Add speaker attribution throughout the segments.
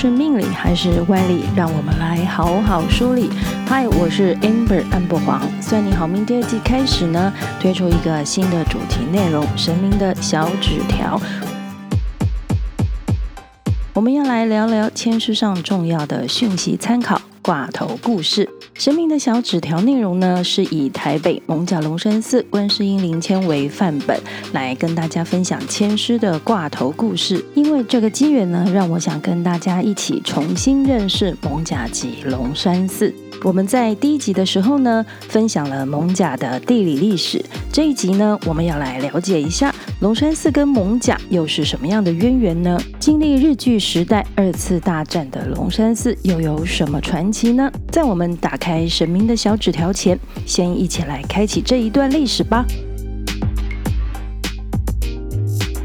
Speaker 1: 是命理还是歪理？让我们来好好梳理。嗨，我是 Amber 安博黄。算你好命第二季开始呢，推出一个新的主题内容——神明的小纸条。我们要来聊聊签诗上重要的讯息参考。挂头故事，神明的小纸条内容呢，是以台北艋舺龙山寺观世音灵签为范本，来跟大家分享签师的挂头故事。因为这个机缘呢，让我想跟大家一起重新认识蒙甲及龙山寺。我们在第一集的时候呢，分享了蒙甲的地理历史。这一集呢，我们要来了解一下龙山寺跟蒙甲又是什么样的渊源呢？经历日据时代二次大战的龙山寺又有什么传奇呢？在我们打开神明的小纸条前，先一起来开启这一段历史吧。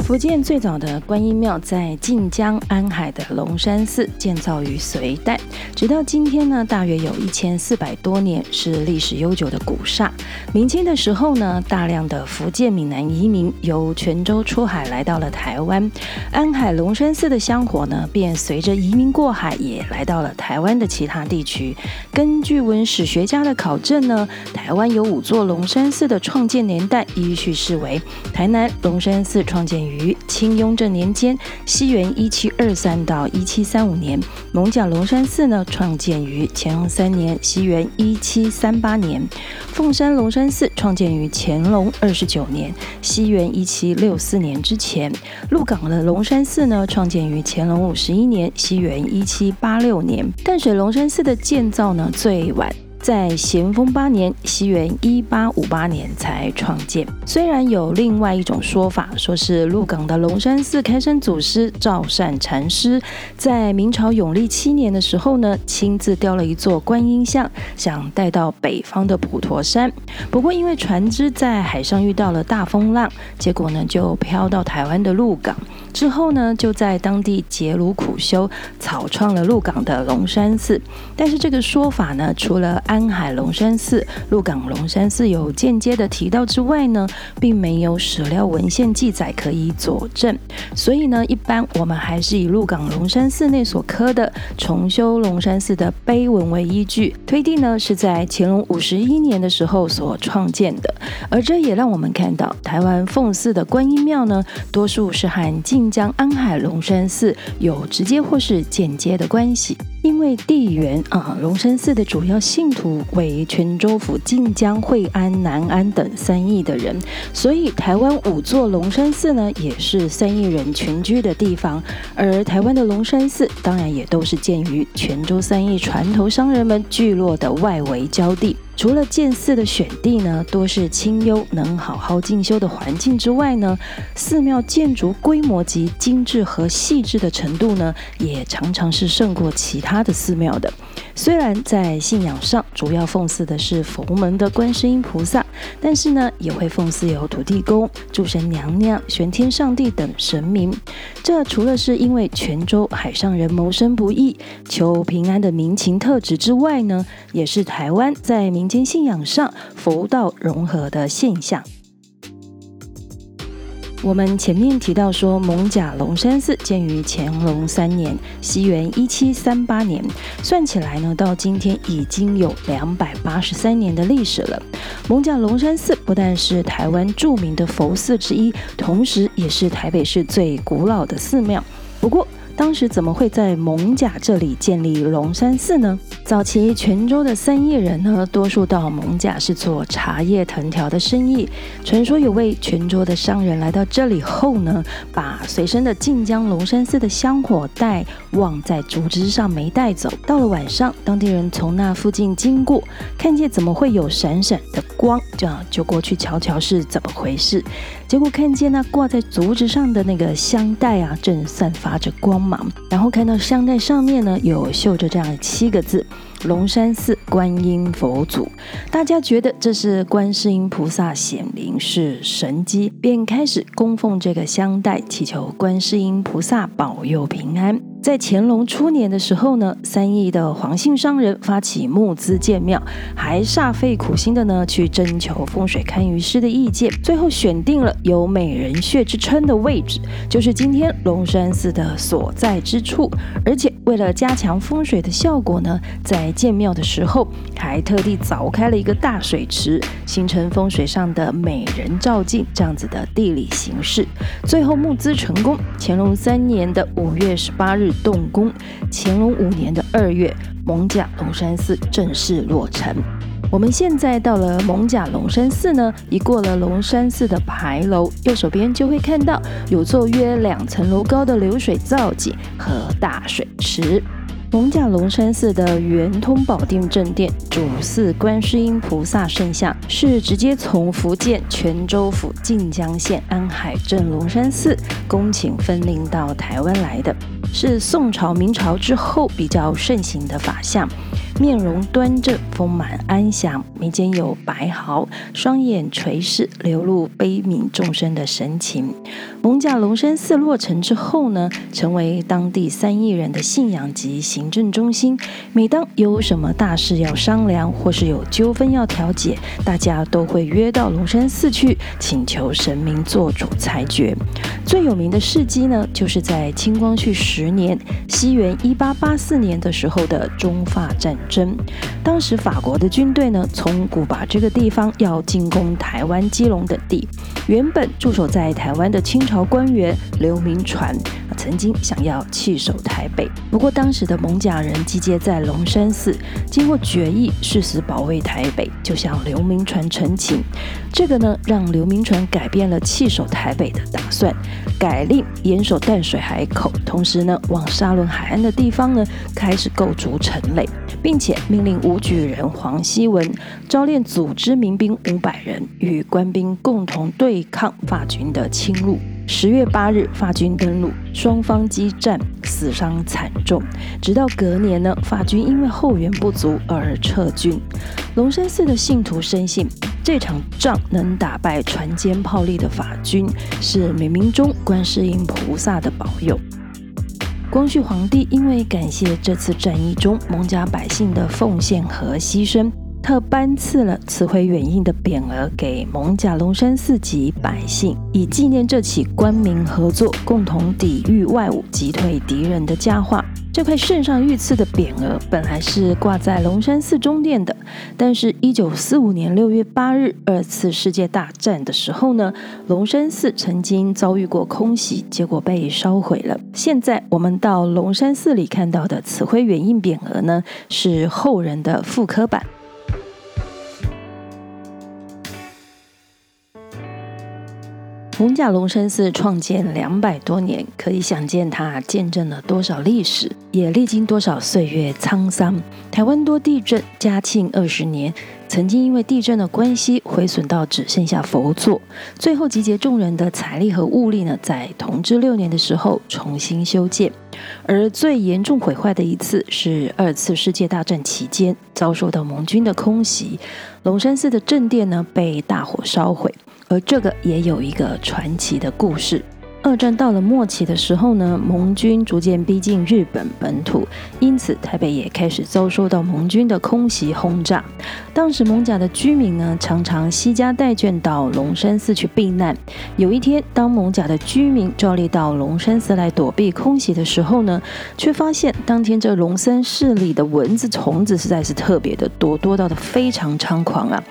Speaker 1: 福建最早的观音庙在晋江安海的龙山寺建造于隋代，直到今天呢，大约有一千四百多年，是历史悠久的古刹。明清的时候呢，大量的福建闽南移民由泉州出海来到了台湾，安海龙山寺的香火呢，便随着移民过海也来到了台湾的其他地区。根据文史学家的考证呢，台湾有五座龙山寺的创建年代依序是为：台南龙山寺创建于清雍正年间，西元一七二三到一七三五年；艋舺龙山寺呢，创建于乾隆三年，西元一七三八年；凤山龙山寺创建于乾隆二十九年，西元一七六四年之前；鹿港的龙山寺呢，创建于乾隆五十一年，西元一七八六年；淡水龙山寺的建造呢，最晚。在咸丰八年（西元一八五八年）才创建。虽然有另外一种说法，说是鹿港的龙山寺开山祖师赵善禅师在明朝永历七年的时候呢，亲自雕了一座观音像，想带到北方的普陀山。不过因为船只在海上遇到了大风浪，结果呢就飘到台湾的鹿港。之后呢，就在当地结庐苦修，草创了鹿港的龙山寺。但是这个说法呢，除了安海龙山寺、鹿港龙山寺有间接的提到之外呢，并没有史料文献记载可以佐证。所以呢，一般我们还是以鹿港龙山寺内所刻的重修龙山寺的碑文为依据，推定呢是在乾隆五十一年的时候所创建的。而这也让我们看到，台湾奉祀的观音庙呢，多数是和晋江安海龙山寺有直接或是间接的关系。因为地缘啊，龙山寺的主要信徒为泉州府晋江、惠安、南安等三邑的人，所以台湾五座龙山寺呢，也是三邑人群居的地方。而台湾的龙山寺，当然也都是建于泉州三邑船头商人们聚落的外围交地。除了建寺的选地呢，多是清幽能好好进修的环境之外呢，寺庙建筑规模及精致和细致的程度呢，也常常是胜过其他的寺庙的。虽然在信仰上主要奉祀的是佛门的观世音菩萨，但是呢，也会奉祀有土地公、诸神娘娘、玄天上帝等神明。这除了是因为泉州海上人谋生不易、求平安的民情特质之外呢，也是台湾在民间信仰上佛道融合的现象。我们前面提到说，艋甲龙山寺建于乾隆三年，西元一七三八年，算起来呢，到今天已经有两百八十三年的历史了。艋甲龙山寺不但是台湾著名的佛寺之一，同时也是台北市最古老的寺庙。不过，当时怎么会在蒙甲这里建立龙山寺呢？早期泉州的三邑人呢，多数到蒙甲是做茶叶藤条的生意。传说有位泉州的商人来到这里后呢，把随身的晋江龙山寺的香火带忘在竹枝上没带走。到了晚上，当地人从那附近经过，看见怎么会有闪闪的光，这样就过去瞧瞧是怎么回事。结果看见那挂在竹子上的那个香袋啊，正散发着光芒然后看到香袋上面呢，有绣着这样七个字：“龙山寺观音佛祖”。大家觉得这是观世音菩萨显灵是神迹，便开始供奉这个香袋，祈求观世音菩萨保佑平安。在乾隆初年的时候呢，三义的黄姓商人发起募资建庙，还煞费苦心的呢去征求风水堪舆师的意见，最后选定了有美人穴之称的位置，就是今天龙山寺的所在之处，而且。为了加强风水的效果呢，在建庙的时候还特地凿开了一个大水池，形成风水上的美人照镜这样子的地理形式。最后募资成功，乾隆三年的五月十八日动工，乾隆五年的二月，蒙甲龙山寺正式落成。我们现在到了蒙甲龙山寺呢，一过了龙山寺的牌楼，右手边就会看到有座约两层楼高的流水造景和大水池。龙甲龙山寺的圆通宝殿正殿主祀观世音菩萨圣像，是直接从福建泉州府晋江县安海镇龙山寺恭请分灵到台湾来的，是宋朝、明朝之后比较盛行的法相。面容端正、丰满安详，眉间有白毫，双眼垂视，流露悲悯众生的神情。蒙甲龙山寺落成之后呢，成为当地三亿人的信仰及行政中心。每当有什么大事要商量，或是有纠纷要调解，大家都会约到龙山寺去，请求神明做主裁决。最有名的事迹呢，就是在清光绪十年（西元一八八四年）的时候的中法战争。当时法国的军队呢，从古巴这个地方要进攻台湾、基隆等地。原本驻守在台湾的清朝官员刘铭传，曾经想要弃守台北，不过当时的艋舺人集结在龙山寺，经过决议，誓死保卫台北，就向刘铭传陈情。这个呢，让刘铭传改变了弃守台北的打算，改令严守淡水海口，同时呢，往沙仑海岸的地方呢，开始构筑城垒，并且命令武举人黄希文招练组织民兵五百人，与官兵共同对抗法军的侵入。十月八日，法军登陆，双方激战，死伤惨重。直到隔年呢，法军因为后援不足而撤军。龙山寺的信徒深信，这场仗能打败船坚炮利的法军，是冥冥中观世音菩萨的保佑。光绪皇帝因为感谢这次战役中蒙家百姓的奉献和牺牲。特颁赐了慈惠远印的匾额给蒙甲龙山寺及百姓，以纪念这起官民合作、共同抵御外侮、击退敌人的佳话。这块圣上御赐的匾额本来是挂在龙山寺中殿的，但是1945年6月8日二次世界大战的时候呢，龙山寺曾经遭遇过空袭，结果被烧毁了。现在我们到龙山寺里看到的慈惠远印匾额呢，是后人的复刻版。红甲龙山寺创建两百多年，可以想见它见证了多少历史，也历经多少岁月沧桑。台湾多地震，嘉庆二十年，曾经因为地震的关系毁损到只剩下佛座，最后集结众人的财力和物力呢，在同治六年的时候重新修建。而最严重毁坏的一次是二次世界大战期间遭受到盟军的空袭，龙山寺的正殿呢被大火烧毁。而这个也有一个传奇的故事。二战到了末期的时候呢，盟军逐渐逼近日本本土，因此台北也开始遭受到盟军的空袭轰炸。当时艋舺的居民呢，常常携家带眷到龙山寺去避难。有一天，当艋舺的居民照例到龙山寺来躲避空袭的时候呢，却发现当天这龙山寺里的蚊子、虫子实在是特别的多，多到的非常猖狂啊，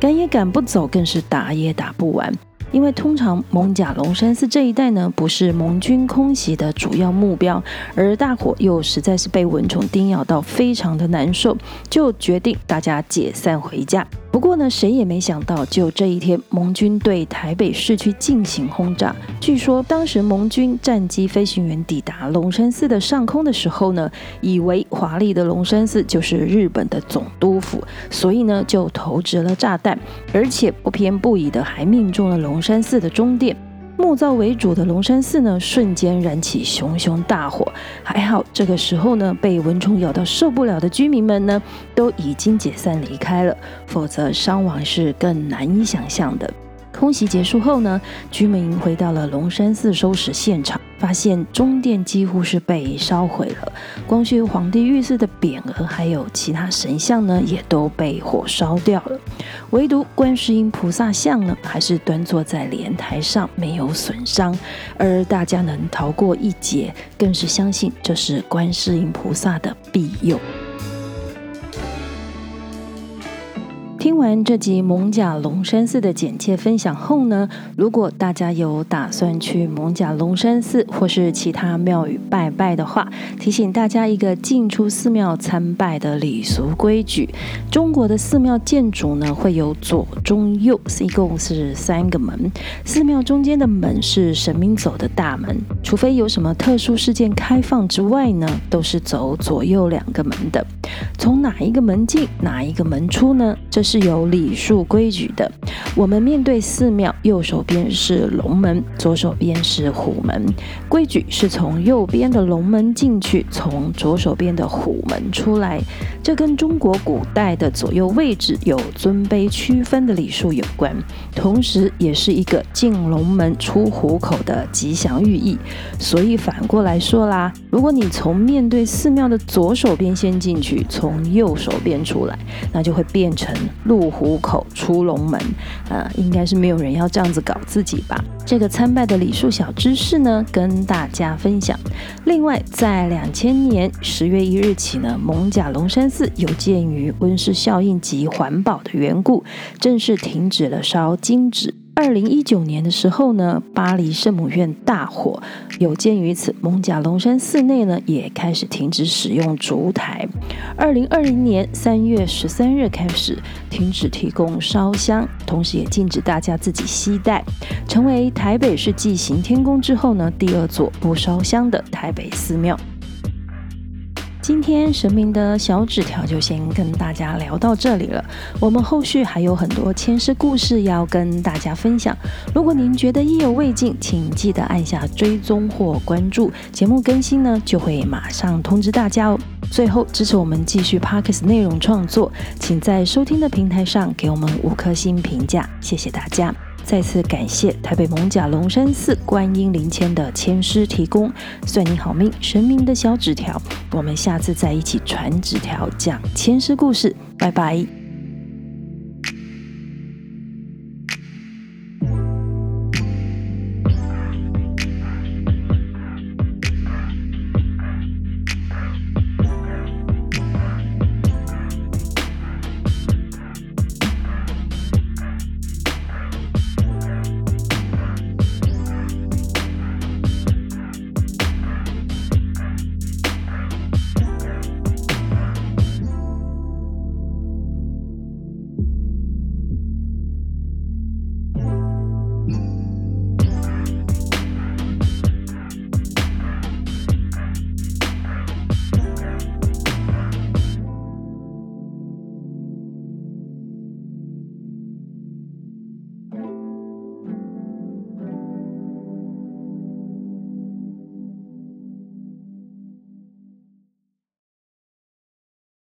Speaker 1: 赶也赶不走，更是打也打不完。因为通常蒙甲龙山寺这一带呢，不是盟军空袭的主要目标，而大伙又实在是被蚊虫叮咬到，非常的难受，就决定大家解散回家。不过呢，谁也没想到，就这一天，盟军对台北市区进行轰炸。据说当时盟军战机飞行员抵达龙山寺的上空的时候呢，以为华丽的龙山寺就是日本的总督府，所以呢就投掷了炸弹，而且不偏不倚的还命中了龙山寺的中殿。木造为主的龙山寺呢，瞬间燃起熊熊大火。还好这个时候呢，被蚊虫咬到受不了的居民们呢，都已经解散离开了，否则伤亡是更难以想象的。空袭结束后呢，居民回到了龙山寺收拾现场，发现中殿几乎是被烧毁了，光绪皇帝御赐的匾额还有其他神像呢，也都被火烧掉了，唯独观世音菩萨像呢，还是端坐在莲台上，没有损伤，而大家能逃过一劫，更是相信这是观世音菩萨的庇佑。听完这集蒙甲龙山寺的简介分享后呢，如果大家有打算去蒙甲龙山寺或是其他庙宇拜拜的话，提醒大家一个进出寺庙参拜的礼俗规矩。中国的寺庙建筑呢，会有左、中、右，一共是三个门。寺庙中间的门是神明走的大门，除非有什么特殊事件开放之外呢，都是走左右两个门的。从哪一个门进，哪一个门出呢？这是有礼数规矩的。我们面对寺庙，右手边是龙门，左手边是虎门。规矩是从右边的龙门进去，从左手边的虎门出来。这跟中国古代的左右位置有尊卑区分的礼数有关，同时也是一个进龙门出虎口的吉祥寓意。所以反过来说啦，如果你从面对寺庙的左手边先进去，从右手边出来，那就会变成入虎口出龙门。呃，应该是没有人要这样子搞自己吧？这个参拜的礼数小知识呢，跟大家分享。另外，在两千年十月一日起呢，蒙甲龙山寺有鉴于温室效应及环保的缘故，正式停止了烧金纸。二零一九年的时候呢，巴黎圣母院大火，有鉴于此，蒙贾龙山寺内呢也开始停止使用烛台。二零二零年三月十三日开始停止提供烧香，同时也禁止大家自己携带，成为台北市继行天宫之后呢第二座不烧香的台北寺庙。今天神明的小纸条就先跟大家聊到这里了。我们后续还有很多签诗故事要跟大家分享。如果您觉得意犹未尽，请记得按下追踪或关注，节目更新呢就会马上通知大家哦。最后支持我们继续 Parkes 内容创作，请在收听的平台上给我们五颗星评价，谢谢大家。再次感谢台北蒙甲龙山寺观音灵签的签师提供，算你好命，神明的小纸条，我们下次再一起传纸条讲签师故事，拜拜。